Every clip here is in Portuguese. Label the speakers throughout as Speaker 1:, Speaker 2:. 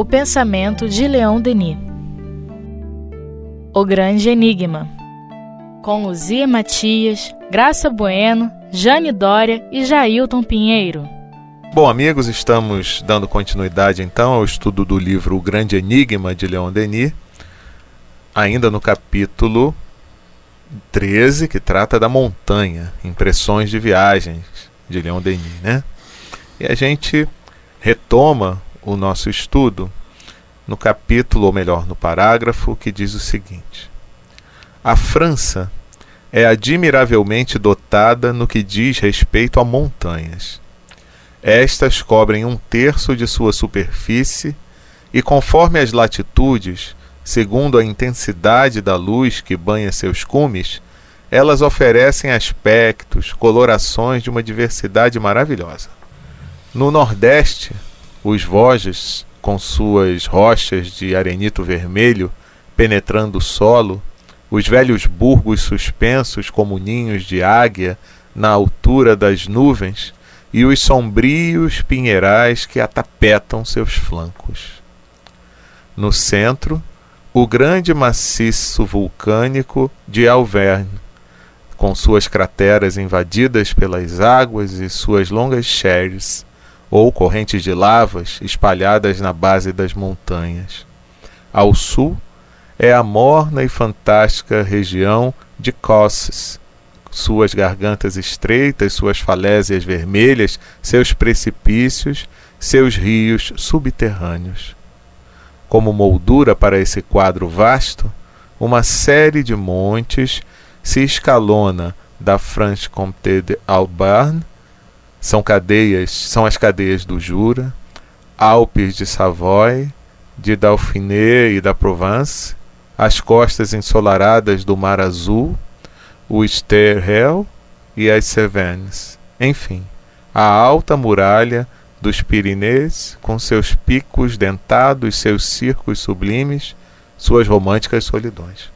Speaker 1: O pensamento de Leon Denis. O Grande Enigma. Com Luzia Matias, Graça Bueno, Jane Dória e Jailton Pinheiro.
Speaker 2: Bom, amigos, estamos dando continuidade então ao estudo do livro O Grande Enigma de Leon Denis, ainda no capítulo 13, que trata da montanha, impressões de viagens de Leon Denis, né? E a gente retoma o nosso estudo no capítulo, ou melhor, no parágrafo que diz o seguinte: A França é admiravelmente dotada no que diz respeito a montanhas. Estas cobrem um terço de sua superfície e, conforme as latitudes, segundo a intensidade da luz que banha seus cumes, elas oferecem aspectos, colorações de uma diversidade maravilhosa. No Nordeste, os Vosges, com suas rochas de arenito vermelho penetrando o solo, os velhos burgos suspensos como ninhos de águia na altura das nuvens e os sombrios pinheirais que atapetam seus flancos. No centro, o grande maciço vulcânico de Alverne, com suas crateras invadidas pelas águas e suas longas chaires, ou correntes de lavas espalhadas na base das montanhas. Ao sul, é a morna e fantástica região de Cosses, suas gargantas estreitas, suas falésias vermelhas, seus precipícios, seus rios subterrâneos. Como moldura para esse quadro vasto, uma série de montes se escalona da Franche-Comté de Albarn, são cadeias, são as cadeias do Jura, Alpes de Savoy, de Dauphiné e da Provence, as costas ensolaradas do Mar Azul, o Sterhel e as Cevennes. Enfim, a alta muralha dos Pirineus, com seus picos dentados, seus circos sublimes, suas românticas solidões.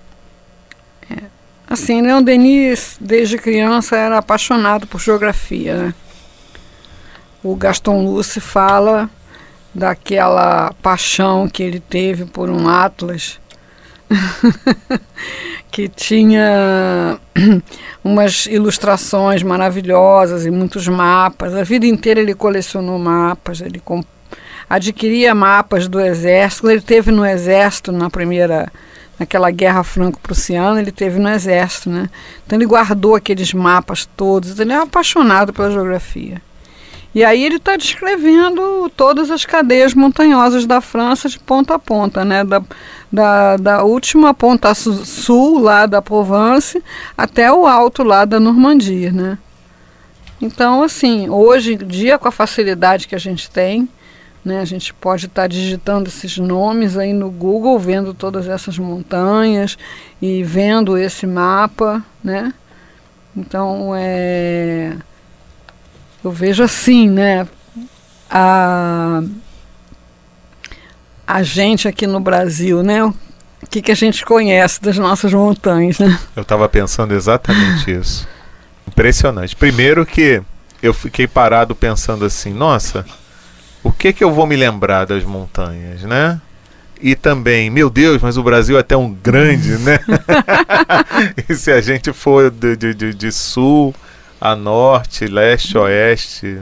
Speaker 3: É. Assim, Leon Denis, desde criança, era apaixonado por geografia. Né? O Gaston Luce fala daquela paixão que ele teve por um atlas que tinha umas ilustrações maravilhosas e muitos mapas. A vida inteira ele colecionou mapas, ele adquiria mapas do exército. Ele teve no exército na primeira naquela guerra franco-prussiana, ele teve no exército, né? Então ele guardou aqueles mapas todos. Ele é apaixonado pela geografia. E aí ele está descrevendo todas as cadeias montanhosas da França de ponta a ponta, né? Da, da, da última ponta sul lá da Provence até o alto lá da Normandia, né? Então, assim, hoje em dia, com a facilidade que a gente tem, né, a gente pode estar tá digitando esses nomes aí no Google, vendo todas essas montanhas e vendo esse mapa, né? Então, é eu vejo assim, né? A, a gente aqui no Brasil, né? O que, que a gente conhece das nossas montanhas, né?
Speaker 2: Eu estava pensando exatamente isso. Impressionante. Primeiro que eu fiquei parado pensando assim, nossa, o que que eu vou me lembrar das montanhas, né? E também, meu Deus, mas o Brasil é tão grande, né? e se a gente for de, de, de, de sul a norte, leste, oeste.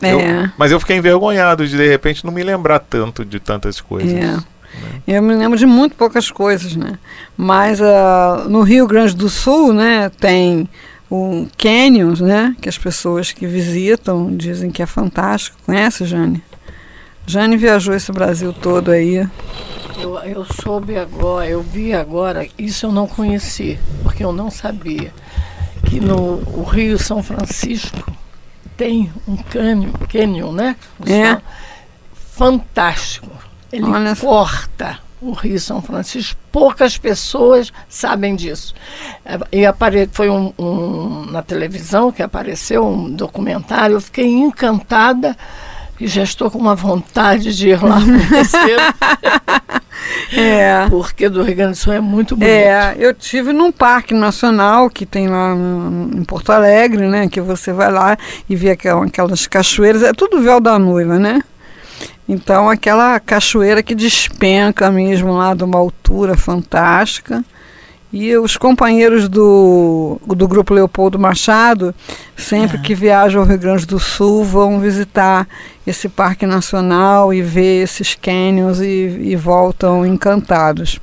Speaker 2: É. Eu, mas eu fiquei envergonhado de de repente não me lembrar tanto de tantas coisas. É. Né?
Speaker 3: Eu me lembro de muito poucas coisas, né? Mas uh, no Rio Grande do Sul, né, tem o Canyons, né, que as pessoas que visitam dizem que é fantástico. Conhece, Jane? Jane viajou esse Brasil todo aí.
Speaker 4: Eu, eu soube agora, eu vi agora, isso eu não conheci, porque eu não sabia que no o Rio São Francisco tem um cânion, cânion né?
Speaker 3: É.
Speaker 4: Fantástico. Ele Olha corta o Rio São Francisco. Poucas pessoas sabem disso. É, e apare... foi um, um, na televisão que apareceu um documentário. Eu fiquei encantada e já estou com uma vontade de ir lá conhecer. é. Porque do Rio Grande do Sul é muito bonito.
Speaker 3: É, eu tive num parque nacional que tem lá em Porto Alegre, né? Que você vai lá e vê aquelas cachoeiras, é tudo véu da noiva, né? Então, aquela cachoeira que despenca mesmo lá de uma altura fantástica. E os companheiros do, do Grupo Leopoldo Machado, sempre é. que viajam ao Rio Grande do Sul, vão visitar esse Parque Nacional e ver esses canyons e, e voltam encantados.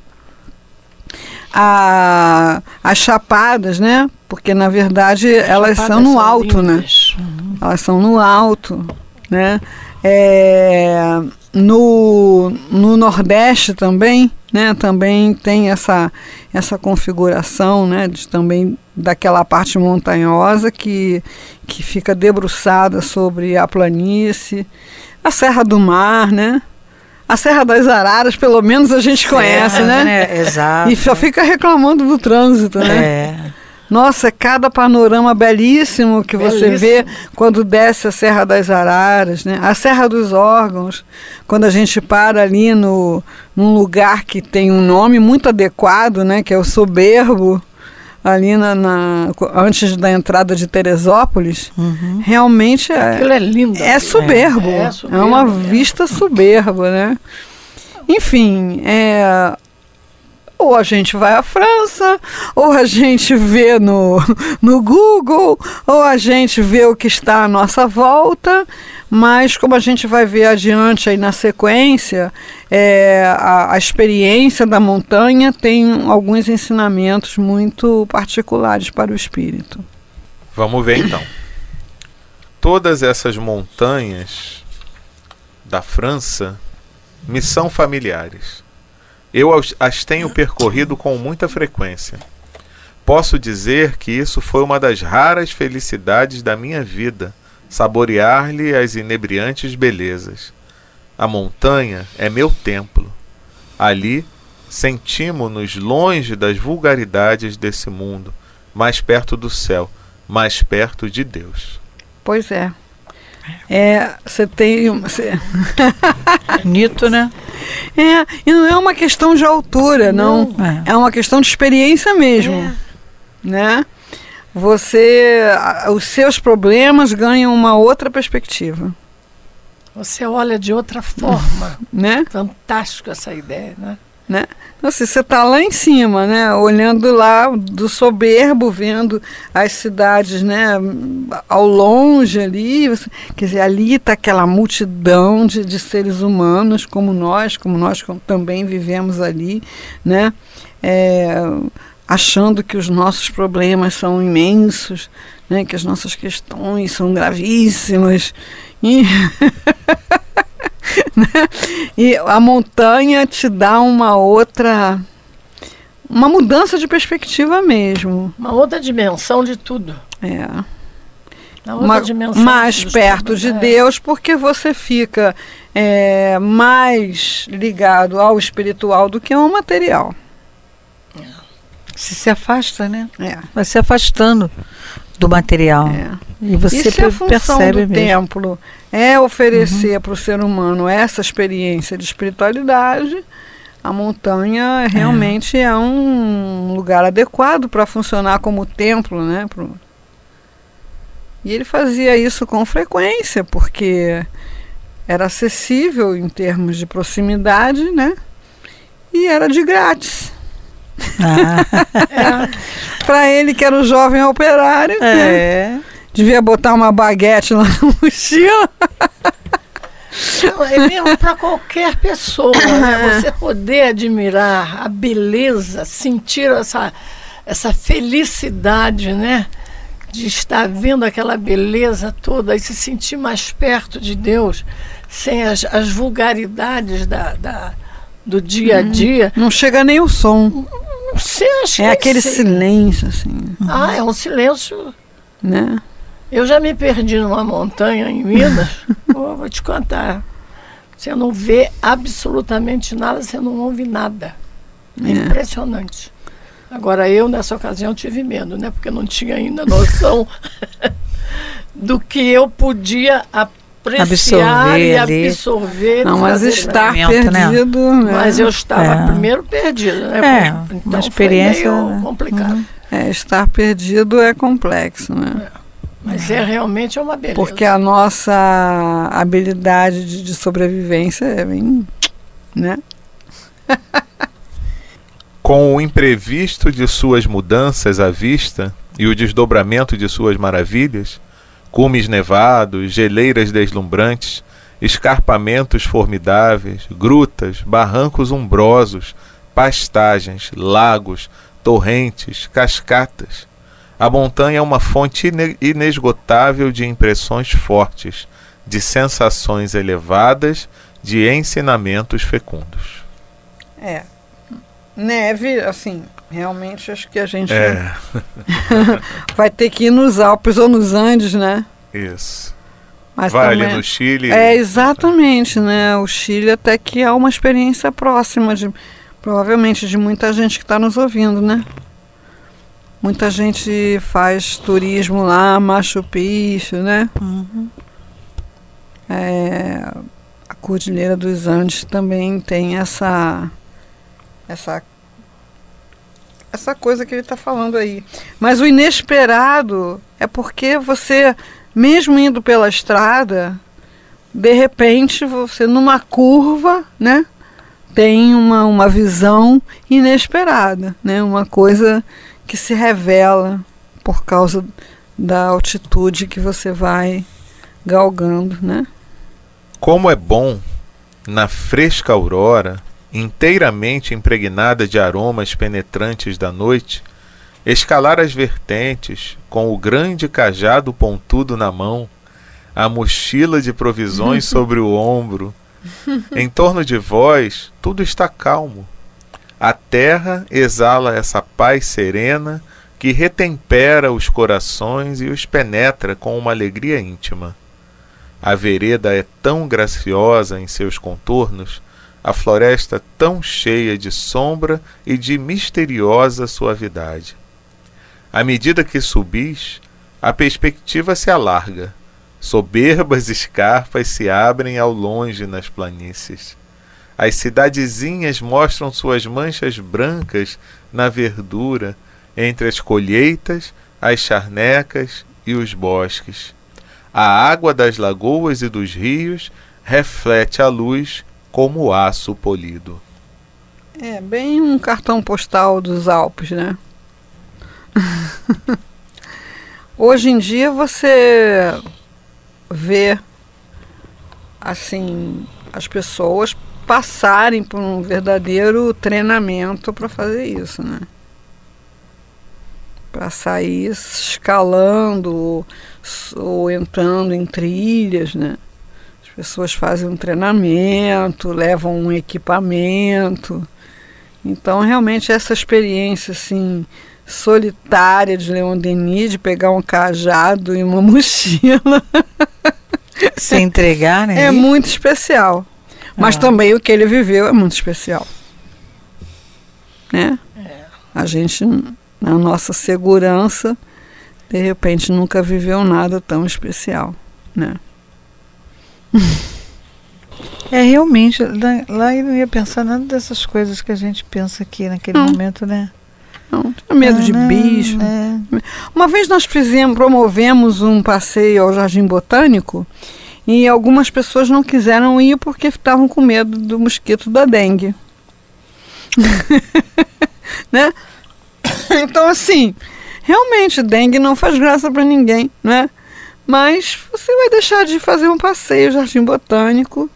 Speaker 3: A, as chapadas, né? Porque na verdade as elas são no são alto, né? lindas. né? Uhum. Elas são no alto, né? É, no, no Nordeste também, né, também tem essa, essa configuração né, de, também daquela parte montanhosa que, que fica debruçada sobre a planície, a Serra do Mar, né? A Serra das Araras, pelo menos a gente Serra, conhece, né? né?
Speaker 5: Exato.
Speaker 3: E só fica reclamando do trânsito, né?
Speaker 5: É.
Speaker 3: Nossa, cada panorama belíssimo que belíssimo. você vê quando desce a Serra das Araras, né? A Serra dos Órgãos, quando a gente para ali no, num lugar que tem um nome muito adequado, né? Que é o Soberbo, ali na, na antes da entrada de Teresópolis,
Speaker 5: uhum.
Speaker 3: realmente
Speaker 4: é, Aquilo é lindo.
Speaker 3: É soberbo. É, é, soberbo, é uma é. vista soberba, né? Enfim, é, ou a gente vai à França, ou a gente vê no, no Google, ou a gente vê o que está à nossa volta, mas como a gente vai ver adiante aí na sequência, é, a, a experiência da montanha tem alguns ensinamentos muito particulares para o espírito.
Speaker 2: Vamos ver então. Todas essas montanhas da França me são familiares eu as tenho percorrido com muita frequência. Posso dizer que isso foi uma das raras felicidades da minha vida, saborear-lhe as inebriantes belezas. A montanha é meu templo. Ali sentimos-nos longe das vulgaridades desse mundo, mais perto do céu, mais perto de Deus.
Speaker 3: Pois é. É, você tem. Cê...
Speaker 5: Bonito, né?
Speaker 3: É, e não é uma questão de altura, não. não. É. é. uma questão de experiência mesmo. É. Né? Você. Os seus problemas ganham uma outra perspectiva.
Speaker 4: Você olha de outra forma. né? Fantástico essa ideia, né?
Speaker 3: Né? Então, assim, você está lá em cima, né? Olhando lá do soberbo, vendo as cidades, né? Ao longe ali, você, quer dizer, ali está aquela multidão de, de seres humanos como nós, como nós também vivemos ali, né? É, achando que os nossos problemas são imensos, né? Que as nossas questões são gravíssimas. E? e a montanha te dá uma outra. Uma mudança de perspectiva mesmo.
Speaker 4: Uma outra dimensão de tudo.
Speaker 3: É. Uma, mais perto de é. Deus, porque você fica é, mais ligado ao espiritual do que ao material.
Speaker 5: Você se afasta, né?
Speaker 3: É.
Speaker 5: Vai se afastando do material. É. E você
Speaker 3: Isso é a função do mesmo. templo. É oferecer uhum. para o ser humano essa experiência de espiritualidade. A montanha é. realmente é, é um lugar adequado para funcionar como templo, né? Pro... E ele fazia isso com frequência, porque era acessível em termos de proximidade, né? E era de grátis.
Speaker 5: Ah.
Speaker 3: é. Para ele, que era o jovem operário, é. né? devia botar uma baguete lá na mochila.
Speaker 4: Não, é mesmo para qualquer pessoa, né? você poder admirar a beleza, sentir essa, essa felicidade, né? De estar vendo aquela beleza toda e se sentir mais perto de Deus, sem as, as vulgaridades da, da do dia a hum, dia.
Speaker 3: Não chega nem o som.
Speaker 4: Você acha
Speaker 3: é aquele sei. silêncio, assim.
Speaker 4: Ah, é um silêncio.
Speaker 3: Né?
Speaker 4: Eu já me perdi numa montanha em Minas. vou te contar. Você não vê absolutamente nada, você não ouve nada. É, é. impressionante. Agora, eu, nessa ocasião, tive medo, né? Porque não tinha ainda noção do que eu podia aprender apreciar absorver e ali. absorver.
Speaker 3: Não, mas estar né? perdido.
Speaker 4: Né? Mas eu estava é. primeiro perdido, né?
Speaker 5: É, então uma experiência
Speaker 4: foi meio complicado. Uhum.
Speaker 3: É, estar perdido é complexo, né?
Speaker 4: É. Mas é realmente uma beleza.
Speaker 3: Porque a nossa habilidade de, de sobrevivência é bem. né?
Speaker 2: Com o imprevisto de suas mudanças à vista e o desdobramento de suas maravilhas, cumes nevados, geleiras deslumbrantes, escarpamentos formidáveis, grutas, barrancos umbrosos, pastagens, lagos, torrentes, cascatas. A montanha é uma fonte inesgotável de impressões fortes, de sensações elevadas, de ensinamentos fecundos.
Speaker 3: É. Neve, assim, realmente acho que a gente
Speaker 2: É,
Speaker 3: vai ter que ir nos Alpes ou nos Andes, né?
Speaker 2: isso.
Speaker 3: Mas
Speaker 2: Vai
Speaker 3: também-
Speaker 2: ali no Chile.
Speaker 3: É, exatamente, né? O Chile até que é uma experiência próxima, de, provavelmente, de muita gente que está nos ouvindo, né? Muita gente faz turismo lá, Machu Picchu, né? É, a Cordilheira dos Andes também tem essa essa essa coisa que ele está falando aí. Mas o inesperado é porque você, mesmo indo pela estrada, de repente você numa curva, né, tem uma, uma visão inesperada, né, uma coisa que se revela por causa da altitude que você vai galgando, né?
Speaker 2: Como é bom, na fresca aurora, inteiramente impregnada de aromas penetrantes da noite, escalar as vertentes com o grande cajado pontudo na mão, a mochila de provisões sobre o ombro. Em torno de vós, tudo está calmo. A terra exala essa paz serena que retempera os corações e os penetra com uma alegria íntima. A vereda é tão graciosa em seus contornos, a floresta tão cheia de sombra e de misteriosa suavidade. À medida que subis, a perspectiva se alarga. Soberbas escarpas se abrem ao longe nas planícies. As cidadezinhas mostram suas manchas brancas na verdura, entre as colheitas, as charnecas e os bosques. A água das lagoas e dos rios reflete a luz como aço polido.
Speaker 3: É bem um cartão postal dos Alpes, né? Hoje em dia você vê assim as pessoas passarem por um verdadeiro treinamento para fazer isso, né? Para sair escalando ou, entrando em trilhas, né? As pessoas fazem um treinamento, levam um equipamento. Então, realmente, essa experiência assim, solitária de Leon Denis, de pegar um cajado e uma mochila,
Speaker 5: Se entregar, né?
Speaker 3: é muito especial. Mas
Speaker 5: Ah.
Speaker 3: também o que ele viveu é muito especial. Né? A gente, na nossa segurança, de repente nunca viveu nada tão especial. Né?
Speaker 5: É realmente, lá, eu não ia pensar nada dessas coisas que a gente pensa aqui naquele
Speaker 3: Não.
Speaker 5: momento, né?
Speaker 3: Não tinha medo de
Speaker 5: Ah, não,
Speaker 3: bicho.
Speaker 5: é.
Speaker 3: Uma vez nós fizemos, promovemos um passeio ao Jardim Botânico e algumas pessoas não quiseram ir porque estavam com medo do mosquito da dengue. né? Então, assim, realmente, dengue não faz graça para ninguém, né? Mas você vai deixar de fazer um passeio Jardim Botânico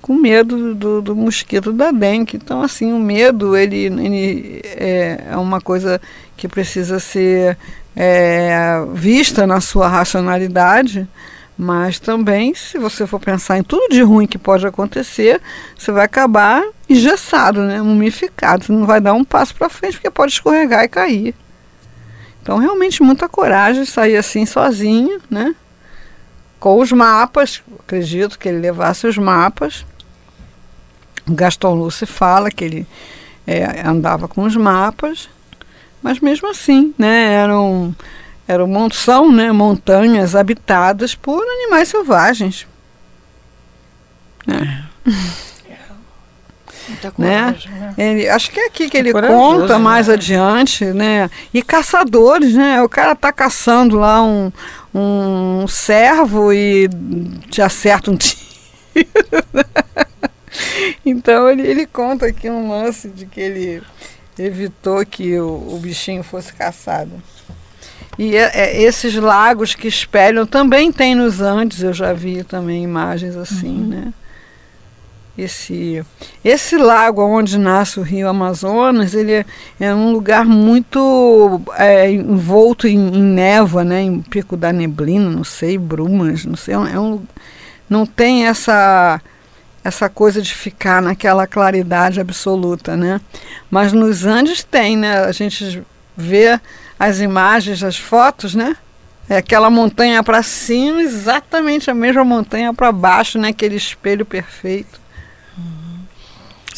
Speaker 3: com medo do, do mosquito da dengue. Então, assim, o medo, ele, ele é, é uma coisa que precisa ser é, vista na sua racionalidade, mas também, se você for pensar em tudo de ruim que pode acontecer, você vai acabar engessado, né, mumificado. Você não vai dar um passo para frente porque pode escorregar e cair. Então, realmente, muita coragem sair assim sozinho, né? Com os mapas, acredito que ele levasse os mapas. O Gaston Luce fala que ele é, andava com os mapas, mas mesmo assim, né, eram, eram mon- são, né, montanhas habitadas por animais selvagens. né? coragem, né? né? Ele, acho que é aqui que ele conta mais né? adiante, né? E caçadores, né? O cara tá caçando lá um, um servo e te acerta um tiro. então ele, ele conta aqui um lance de que ele evitou que o, o bichinho fosse caçado. E é, é, esses lagos que espelham também tem nos Andes, eu já vi também imagens assim, uhum. né? Esse, esse lago onde nasce o rio Amazonas, ele é, é um lugar muito é, envolto em, em, névoa, né? Em pico da neblina, não sei, brumas, não sei. É um, é não tem essa essa coisa de ficar naquela claridade absoluta, né? Mas nos Andes tem, né? A gente vê as imagens, as fotos, né? É aquela montanha para cima, exatamente a mesma montanha para baixo, né? Aquele espelho perfeito.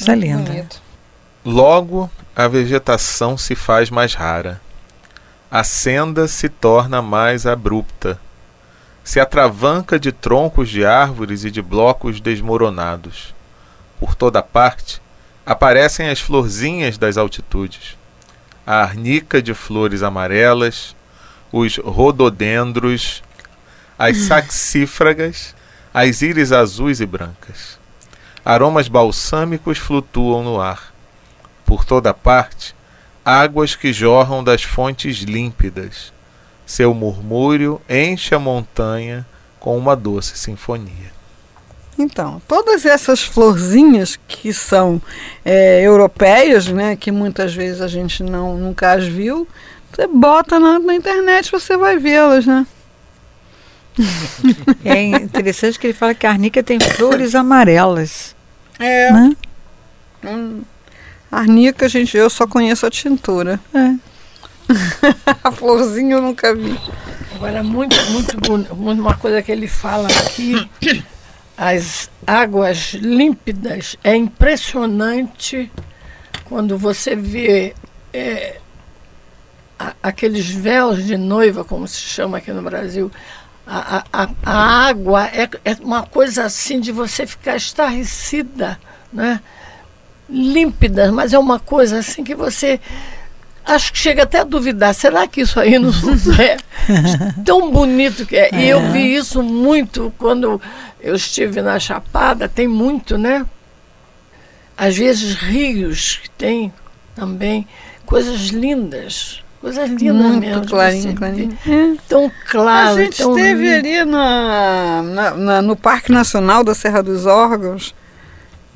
Speaker 5: Isso é lindo.
Speaker 2: Logo, a vegetação se faz mais rara. A senda se torna mais abrupta. Se atravanca de troncos de árvores e de blocos desmoronados. Por toda parte, aparecem as florzinhas das altitudes a arnica de flores amarelas, os rododendros, as saxífragas, as íris azuis e brancas. Aromas balsâmicos flutuam no ar. Por toda parte, águas que jorram das fontes límpidas. Seu murmúrio enche a montanha com uma doce sinfonia.
Speaker 3: Então, todas essas florzinhas que são é, europeias, né, que muitas vezes a gente não nunca as viu, você bota na, na internet você vai vê-las, né?
Speaker 5: É interessante que ele fala que a arnica tem flores amarelas.
Speaker 3: É. Né? Hum, arnica, gente, eu só conheço a tintura. É. a florzinha eu nunca vi.
Speaker 4: Agora, muito, muito, muito, uma coisa que ele fala aqui as águas límpidas. É impressionante quando você vê é, a, aqueles véus de noiva, como se chama aqui no Brasil. A, a, a água é, é uma coisa assim de você ficar estarrecida, né? límpida, mas é uma coisa assim que você acho que chega até a duvidar, será que isso aí não é tão bonito que é? E eu é. vi isso muito quando eu estive na Chapada, tem muito, né? Às vezes rios que tem também coisas lindas. Coisas lindas
Speaker 3: Muito
Speaker 4: mesmo.
Speaker 3: Clarinho, clarinho.
Speaker 4: É. Tão claro.
Speaker 3: A gente esteve lindo. ali na, na, na, no Parque Nacional da Serra dos Órgãos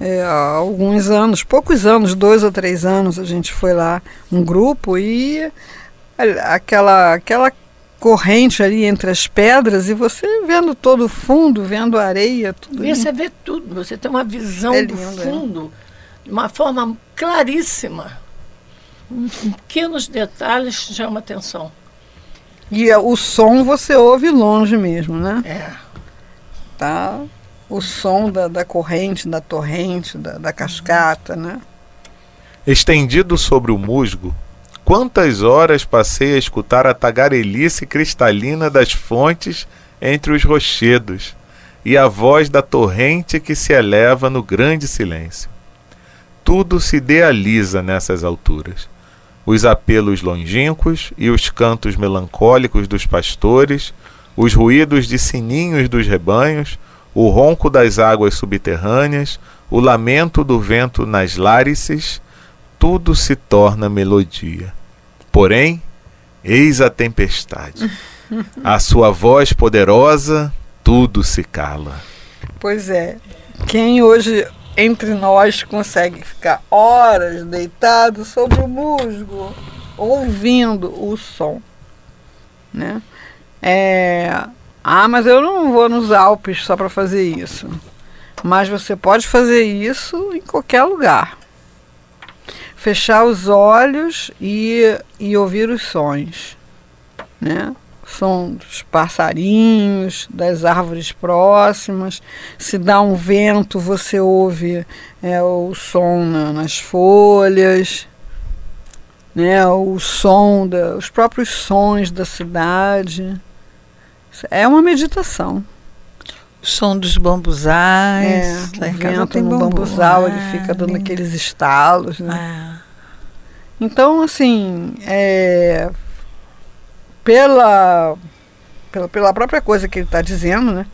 Speaker 3: é, há alguns anos, poucos anos, dois ou três anos, a gente foi lá, um grupo, e aquela, aquela corrente ali entre as pedras e você vendo todo o fundo, vendo a areia, tudo.
Speaker 4: E você vê tudo, você tem uma visão é lindo, do é. fundo é. de uma forma claríssima. Pequenos detalhes chama atenção.
Speaker 3: E é, o som você ouve longe mesmo, né?
Speaker 4: É.
Speaker 3: Tá o som da, da corrente, da torrente, da, da cascata, né?
Speaker 2: Estendido sobre o musgo, Quantas horas passei a escutar a tagarelice cristalina das fontes entre os rochedos e a voz da torrente que se eleva no grande silêncio. Tudo se idealiza nessas alturas. Os apelos longínquos e os cantos melancólicos dos pastores, os ruídos de sininhos dos rebanhos, o ronco das águas subterrâneas, o lamento do vento nas lárices, tudo se torna melodia. Porém, eis a tempestade. A sua voz poderosa, tudo se cala.
Speaker 3: Pois é. Quem hoje entre nós consegue ficar horas deitado sobre o musgo, ouvindo o som, né? É, ah, mas eu não vou nos Alpes só para fazer isso. Mas você pode fazer isso em qualquer lugar fechar os olhos e, e ouvir os sons, né? Som dos passarinhos, das árvores próximas. Se dá um vento, você ouve é, o som na, nas folhas, né? o som, da, os próprios sons da cidade. É uma meditação.
Speaker 5: som dos bambuzais.
Speaker 3: É, o vento no bambu. bambuzal, ele fica dando aqueles estalos, né? É. Então, assim, é, pela, pela, pela própria coisa que ele está dizendo, né?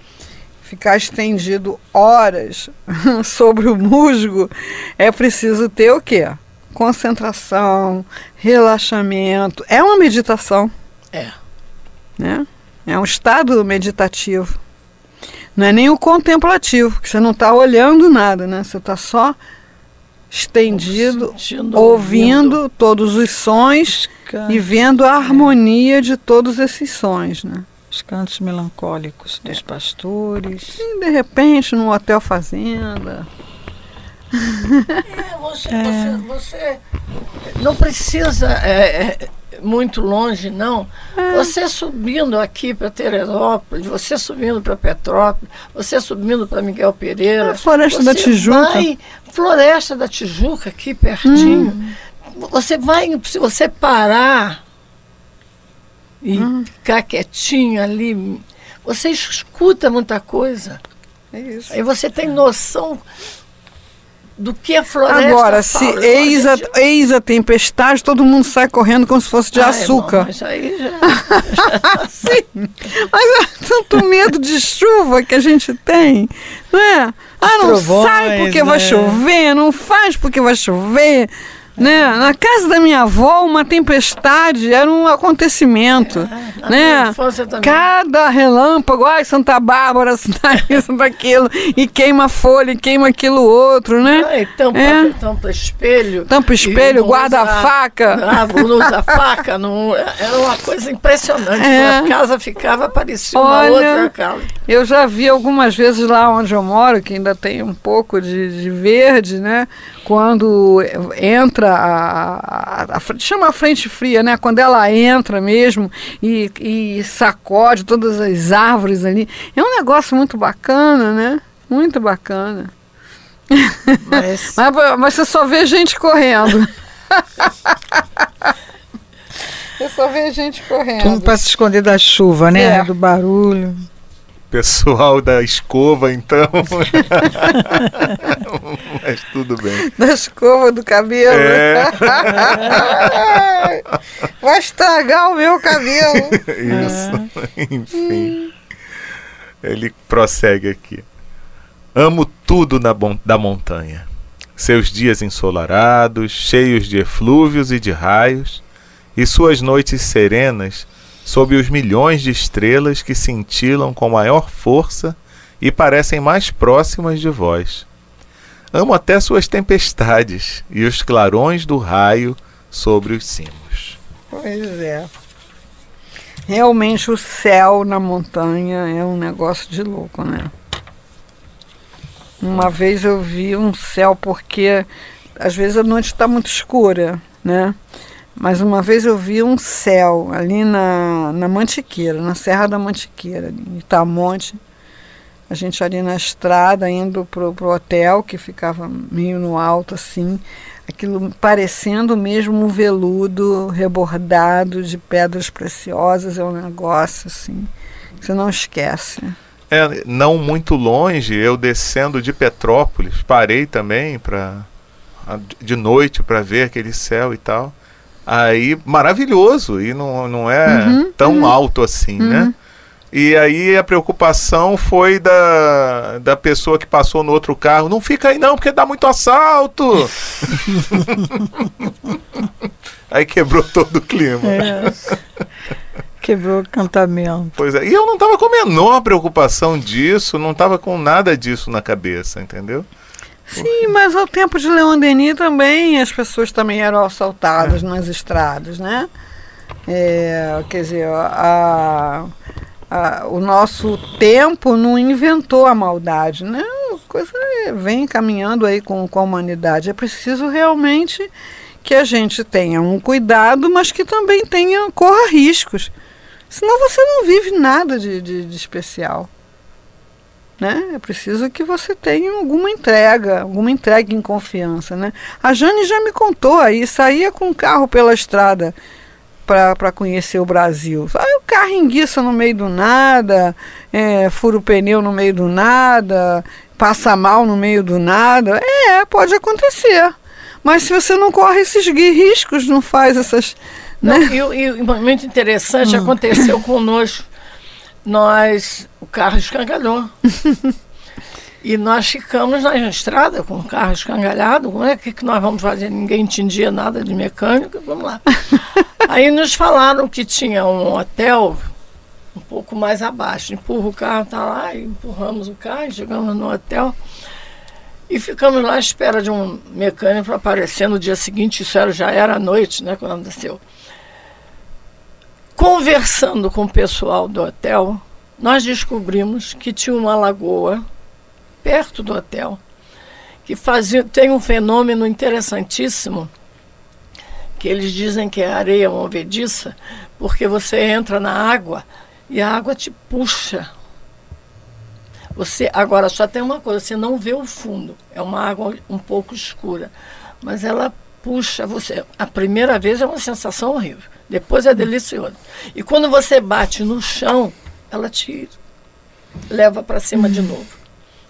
Speaker 3: Ficar estendido horas sobre o musgo, é preciso ter o quê? Concentração, relaxamento. É uma meditação.
Speaker 4: É.
Speaker 3: Né? É um estado meditativo. Não é nem o contemplativo, porque você não está olhando nada, né? Você está só estendido, ouvindo, ouvindo, todos os sons e vendo a harmonia de todos esses sons, né?
Speaker 5: Os cantos melancólicos dos pastores.
Speaker 3: E de repente, num hotel fazenda.
Speaker 4: É, você, é. Você, você, não precisa é, é muito longe, não. É. Você subindo aqui para Teresópolis, você subindo para Petrópolis, você subindo para Miguel Pereira.
Speaker 3: A Floresta da Tijuca.
Speaker 4: Vai, Floresta da Tijuca, aqui pertinho. Hum. Você vai, se você parar e hum. ficar quietinho ali, você escuta muita coisa.
Speaker 3: É isso.
Speaker 4: Aí você tem noção do que a floresta
Speaker 3: Agora, se eis a, gente... eis a tempestade, todo mundo sai correndo como se fosse de açúcar. Irmão,
Speaker 4: mas aí já...
Speaker 3: Sim, mas é tanto medo de chuva que a gente tem, não é? Ah, não trovões, sai porque né? vai chover, não faz porque vai chover. Né? Na casa da minha avó, uma tempestade era um acontecimento. É, né? Cada relâmpago, ai, Santa Bárbara, Santa isso, Santa aquilo, e queima folha, e queima aquilo outro, né?
Speaker 4: Ai, tampa, é. tampa espelho.
Speaker 3: Tampa espelho, guarda usa, a faca.
Speaker 4: Ah, não usa faca, não, era uma coisa impressionante. É. A casa ficava, parecia Olha, uma outra casa.
Speaker 3: Eu já vi algumas vezes lá onde eu moro, que ainda tem um pouco de, de verde, né? Quando entra a, a, a, chama a frente fria, né? Quando ela entra mesmo e, e sacode todas as árvores ali, é um negócio muito bacana, né? Muito bacana. Mas, mas, mas você só vê gente correndo. Você só vê gente correndo.
Speaker 5: Tudo para se esconder da chuva, né? É. Do barulho.
Speaker 2: Pessoal da escova, então. Mas tudo bem.
Speaker 3: Da escova do cabelo. É. Vai estragar o meu cabelo.
Speaker 2: Isso. É. Enfim. Ele prossegue aqui. Amo tudo na da montanha. Seus dias ensolarados, cheios de eflúvios e de raios, e suas noites serenas sob os milhões de estrelas que cintilam com maior força e parecem mais próximas de vós. Amo até suas tempestades e os clarões do raio sobre os cimos.
Speaker 3: Pois é. Realmente o céu na montanha é um negócio de louco, né? Uma vez eu vi um céu porque às vezes a noite está muito escura, né? Mas uma vez eu vi um céu ali na, na Mantiqueira, na Serra da Mantiqueira, em Itamonte. A gente ali na estrada, indo pro, pro hotel, que ficava meio no alto assim, aquilo parecendo mesmo um veludo rebordado de pedras preciosas, é um negócio assim, que você não esquece.
Speaker 2: É, não muito longe, eu descendo de Petrópolis, parei também para de noite para ver aquele céu e tal. Aí, maravilhoso, e não, não é uhum, tão uhum, alto assim, né? uhum. né? E aí a preocupação foi da, da pessoa que passou no outro carro. Não fica aí não, porque dá muito assalto. aí quebrou todo o clima. É.
Speaker 5: Quebrou o cantamento.
Speaker 2: Pois é. E eu não estava com a menor preocupação disso, não estava com nada disso na cabeça, entendeu?
Speaker 3: Sim, mas ao tempo de Leon Denis também as pessoas também eram assaltadas é. nas estradas, né? É, quer dizer, a, a, o nosso tempo não inventou a maldade, né? A coisa vem caminhando aí com, com a humanidade. É preciso realmente que a gente tenha um cuidado, mas que também tenha corra riscos. Senão você não vive nada de, de, de especial. Né? É preciso que você tenha alguma entrega, alguma entrega em confiança. Né? A Jane já me contou aí, saía com o carro pela estrada para conhecer o Brasil. Aí o carro enguiça no meio do nada, é, fura o pneu no meio do nada, passa mal no meio do nada. É, pode acontecer. Mas se você não corre esses riscos, não faz essas.
Speaker 4: Não, né? e, e muito interessante, hum. aconteceu conosco. Nós, o carro escangalhou. e nós ficamos na estrada com o carro escangalhado. Como é que, que nós vamos fazer? Ninguém entendia nada de mecânica. Vamos lá. Aí nos falaram que tinha um hotel um pouco mais abaixo. Empurra o carro, tá lá, empurramos o carro, chegamos no hotel. E ficamos lá à espera de um mecânico para aparecer no dia seguinte, isso era, já era noite, né, quando aconteceu. Conversando com o pessoal do hotel, nós descobrimos que tinha uma lagoa perto do hotel que fazia, tem um fenômeno interessantíssimo que eles dizem que é areia movediça, porque você entra na água e a água te puxa você agora só tem uma coisa, você não vê o fundo. É uma água um pouco escura, mas ela puxa você. A primeira vez é uma sensação horrível, depois é delicioso. E quando você bate no chão, ela te leva para cima de novo.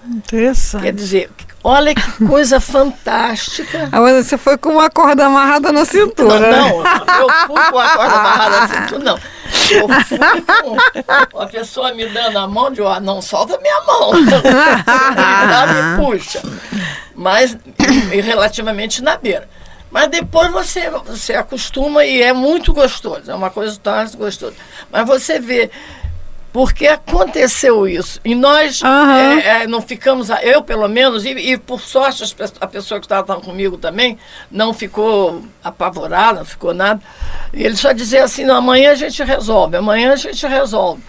Speaker 3: Interessante.
Speaker 4: Quer dizer, olha que coisa fantástica.
Speaker 3: Agora você foi com uma corda amarrada na cintura.
Speaker 4: Não, né? não eu fui com a corda amarrada na cintura, não. Eu fui com a pessoa me dando a mão, de ah, não solta minha mão. Ela me puxa. Mas, e relativamente na beira. Mas depois você, você acostuma e é muito gostoso. É uma coisa tão gostosa. Mas você vê porque aconteceu isso. E nós uhum. é, é, não ficamos, eu pelo menos, e, e por sorte a pessoa que estava comigo também não ficou apavorada, não ficou nada. E ele só dizia assim: amanhã a gente resolve, amanhã a gente resolve.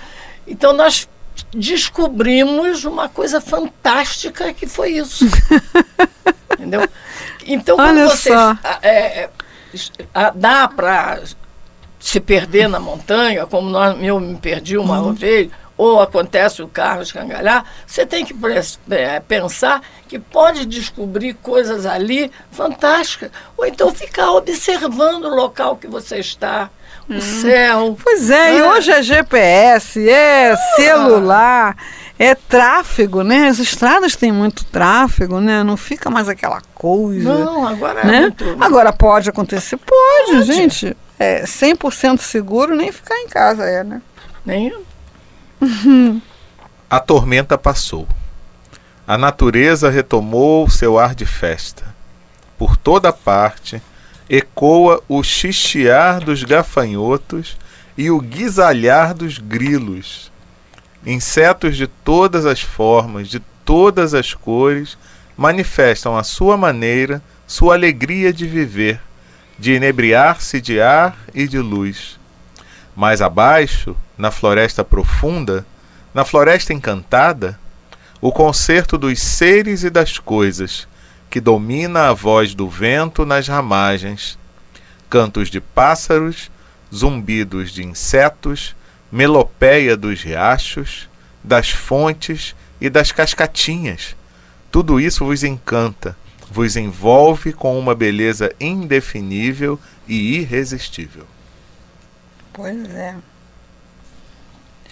Speaker 4: Então nós descobrimos uma coisa fantástica que foi isso. Entendeu? Então, quando Olha você é, é, dá para se perder na montanha, como nós, eu me perdi uma uhum. vez, ou acontece o carro escangalhar, você tem que é, pensar que pode descobrir coisas ali fantásticas. Ou então ficar observando o local que você está, o hum. céu.
Speaker 3: Pois é, né? e hoje é GPS, é ah. celular, é tráfego, né? As estradas têm muito tráfego, né? Não fica mais aquela coisa.
Speaker 4: Não, agora é
Speaker 3: né?
Speaker 4: é muito...
Speaker 3: Agora pode acontecer? Pode, pode. gente é, 100% seguro, nem ficar em casa é, né?
Speaker 4: Nem.
Speaker 2: A tormenta passou. A natureza retomou seu ar de festa. Por toda parte ecoa o chichear dos gafanhotos e o guisalhar dos grilos. Insetos de todas as formas, de todas as cores, manifestam à sua maneira sua alegria de viver de inebriar-se de ar e de luz. Mais abaixo, na floresta profunda, na floresta encantada, o concerto dos seres e das coisas, que domina a voz do vento nas ramagens, cantos de pássaros, zumbidos de insetos, melopeia dos riachos, das fontes e das cascatinhas. Tudo isso vos encanta, vos envolve com uma beleza indefinível e irresistível.
Speaker 3: Pois é.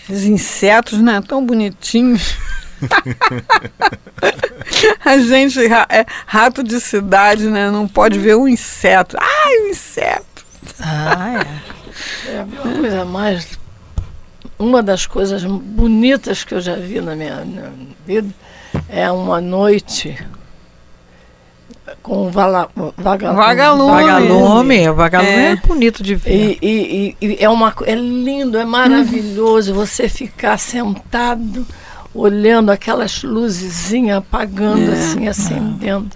Speaker 3: Esses insetos, né? Tão bonitinhos. a gente é rato de cidade, né? Não pode ver um inseto. Ai, um inseto.
Speaker 4: Ah, é. É a coisa mais. Uma das coisas bonitas que eu já vi na minha, na minha vida é uma noite com vala, vaga,
Speaker 3: vagalume.
Speaker 5: Vagalume, vagalume é. é bonito de ver.
Speaker 4: E, e, e, é, uma, é lindo, é maravilhoso você ficar sentado olhando aquelas luzezinhas apagando, é. assim, acendendo.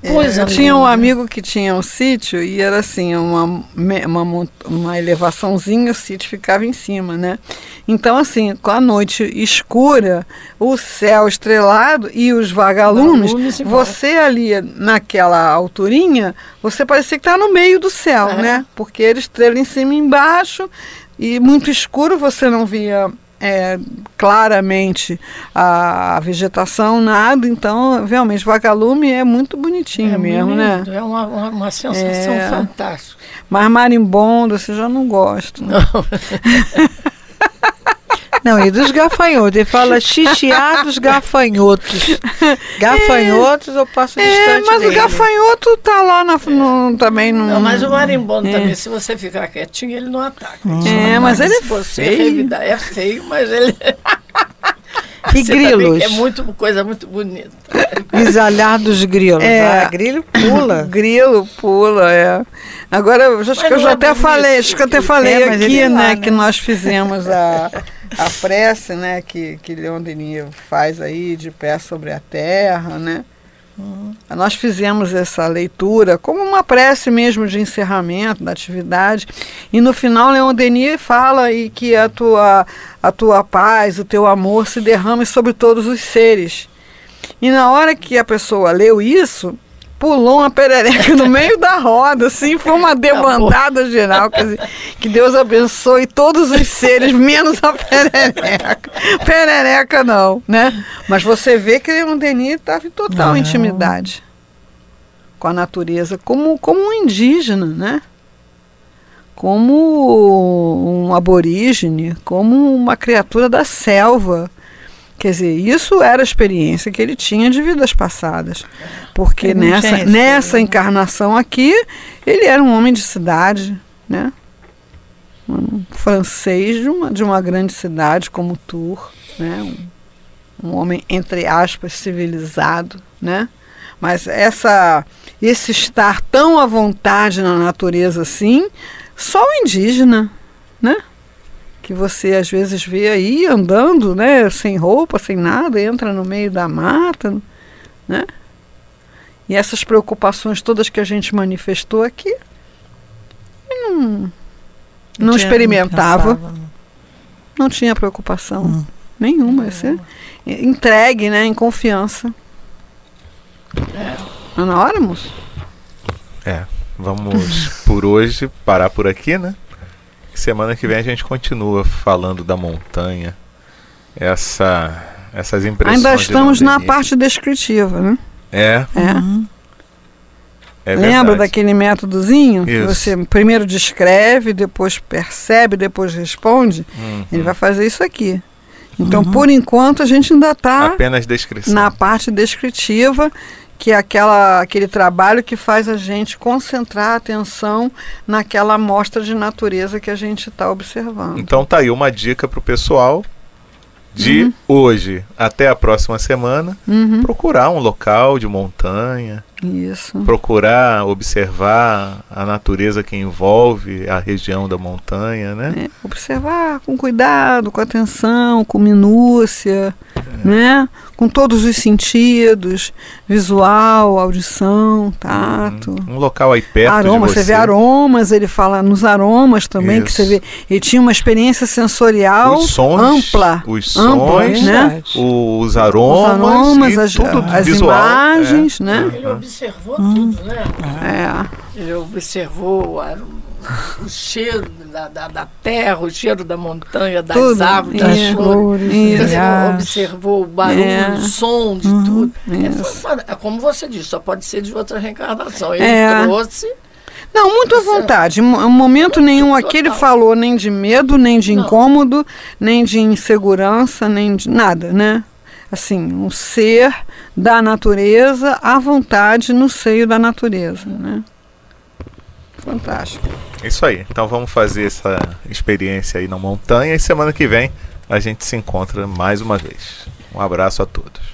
Speaker 3: Coisa é, eu tinha um amigo que tinha um sítio e era assim, uma, uma, uma elevaçãozinha, o sítio ficava em cima, né? Então, assim, com a noite escura, o céu estrelado e os vagalumes, você ali naquela alturinha, você parecia que estava no meio do céu, é. né? Porque era estrela em cima e embaixo, e muito escuro, você não via é, claramente a vegetação, nada, então realmente vagalume é muito bonitinho
Speaker 4: é
Speaker 3: mesmo,
Speaker 4: né? É uma, uma, uma sensação é, fantástica.
Speaker 3: Mas marimbondo você já não gosta. Né? Não.
Speaker 5: Não, e dos gafanhotos. Ele fala chichear dos gafanhotos. Gafanhotos eu passo
Speaker 3: É,
Speaker 5: distante
Speaker 3: mas o
Speaker 5: dele.
Speaker 3: gafanhoto tá lá na, no, também no.
Speaker 4: Não, mas o marimbondo
Speaker 3: É.
Speaker 4: também, se você ficar quietinho, ele não ataca. Só
Speaker 3: É, mas ele
Speaker 4: se
Speaker 3: é
Speaker 4: você
Speaker 3: feio.
Speaker 4: revidar. É feio, mas ele.
Speaker 5: E
Speaker 4: Você
Speaker 5: grilos?
Speaker 4: É muito coisa muito bonita.
Speaker 5: Bisalhar dos grilos.
Speaker 3: É.
Speaker 5: Ah, grilo pula.
Speaker 3: Grilo pula, é. Agora, eu acho que eu já
Speaker 4: é
Speaker 3: até falei, acho que eu até falei
Speaker 5: É, mas
Speaker 3: aqui,
Speaker 5: é
Speaker 3: né,
Speaker 5: né?
Speaker 3: que nós fizemos a, a prece, né, que, que Leon Denis faz aí, de pé sobre a terra, né. Nós fizemos essa leitura como uma prece mesmo de encerramento da atividade. E no final, Leon Denis fala e que a tua, a tua paz, o teu amor se derrame sobre todos os seres. E na hora que a pessoa leu isso, pulou uma perereca no meio da roda, assim, foi uma debandada geral. Quer dizer, que Deus abençoe todos os seres, menos a perereca. Perereca não, né? Mas você vê que Leon Denis estava em total
Speaker 5: Não.
Speaker 3: intimidade com a natureza, como, como um indígena, né? Como um aborígene, como uma criatura da selva. Quer dizer, isso era a experiência que ele tinha de vidas passadas. Porque nessa, nessa
Speaker 5: né?
Speaker 3: encarnação aqui, ele era um homem de cidade, né? Um francês de uma, de uma grande cidade como Tours, né? Um, um homem, entre aspas, civilizado, né? Mas essa, esse estar tão à vontade na natureza assim, só o indígena, né? Que você às vezes vê aí andando, né? Sem roupa, sem nada, entra no meio da mata, né? E essas preocupações todas que a gente manifestou aqui, não, não experimentava,
Speaker 5: pensava, não.
Speaker 3: não tinha preocupação
Speaker 5: Hum.
Speaker 3: nenhuma. Você entregue, né? Em confiança. Não é na hora, moço?
Speaker 2: É, vamos por hoje parar por aqui, né? Semana que vem a gente continua falando da montanha. Essa, essas impressões.
Speaker 3: Ainda estamos na parte descritiva, né?
Speaker 2: É,
Speaker 3: É.
Speaker 5: Uhum.
Speaker 2: é
Speaker 3: Lembra
Speaker 2: verdade.
Speaker 3: daquele métodozinho? Que
Speaker 2: Isso.
Speaker 3: você primeiro descreve, depois percebe, depois responde?
Speaker 2: Uhum.
Speaker 3: Ele vai fazer isso aqui. Então, por enquanto, a gente ainda está
Speaker 2: Apenas descrição.
Speaker 3: na parte descritiva, que é aquela, aquele trabalho que faz a gente concentrar a atenção naquela amostra de natureza que a gente está observando.
Speaker 2: Então tá aí uma dica pro pessoal de
Speaker 3: Uhum.
Speaker 2: hoje até a próxima semana
Speaker 3: Uhum,
Speaker 2: procurar um local de montanha,
Speaker 3: isso.
Speaker 2: procurar observar a natureza que envolve a região da montanha, né?
Speaker 3: É, observar com cuidado, com atenção, com minúcia, né? com todos os sentidos, visual, audição, tato.
Speaker 2: Um local aí perto
Speaker 3: Aroma,
Speaker 2: de
Speaker 3: você.
Speaker 2: você.
Speaker 3: vê aromas, ele fala nos aromas também, que você
Speaker 2: Isso.
Speaker 3: vê. Ele tinha uma experiência sensorial
Speaker 2: Os sons,
Speaker 3: ampla.
Speaker 2: os
Speaker 3: ampla,
Speaker 2: sons,
Speaker 3: né?
Speaker 2: Os
Speaker 3: Os
Speaker 2: aromas,
Speaker 3: aromas,
Speaker 2: e
Speaker 3: as,
Speaker 2: tudo
Speaker 3: as
Speaker 2: visual,
Speaker 3: imagens,
Speaker 2: é.
Speaker 3: né?
Speaker 4: Ele observou tudo, né?
Speaker 3: É.
Speaker 4: Ele observou a- o cheiro da, da, da terra, o cheiro da montanha, das
Speaker 3: Tudo.
Speaker 4: árvores,
Speaker 3: É.
Speaker 4: das flores.
Speaker 3: Isso.
Speaker 4: Ele
Speaker 5: Aliás.
Speaker 4: observou o barulho,
Speaker 3: É.
Speaker 4: o som de
Speaker 5: Uhum.
Speaker 4: tudo. É,
Speaker 3: Isso.
Speaker 4: uma- é como você disse, só pode ser de outra reencarnação. Ele
Speaker 3: É.
Speaker 4: trouxe.
Speaker 3: Não, muito à vontade. Em mo- em momento nenhum aqui ele falou nem de medo, nem de
Speaker 4: Não.
Speaker 3: incômodo, nem de insegurança, nem de nada, né? Assim, um ser da natureza à vontade no seio da natureza, né? Fantástico.
Speaker 2: Isso aí. Então vamos fazer essa experiência aí na montanha e semana que vem a gente se encontra mais uma vez. Um abraço a todos.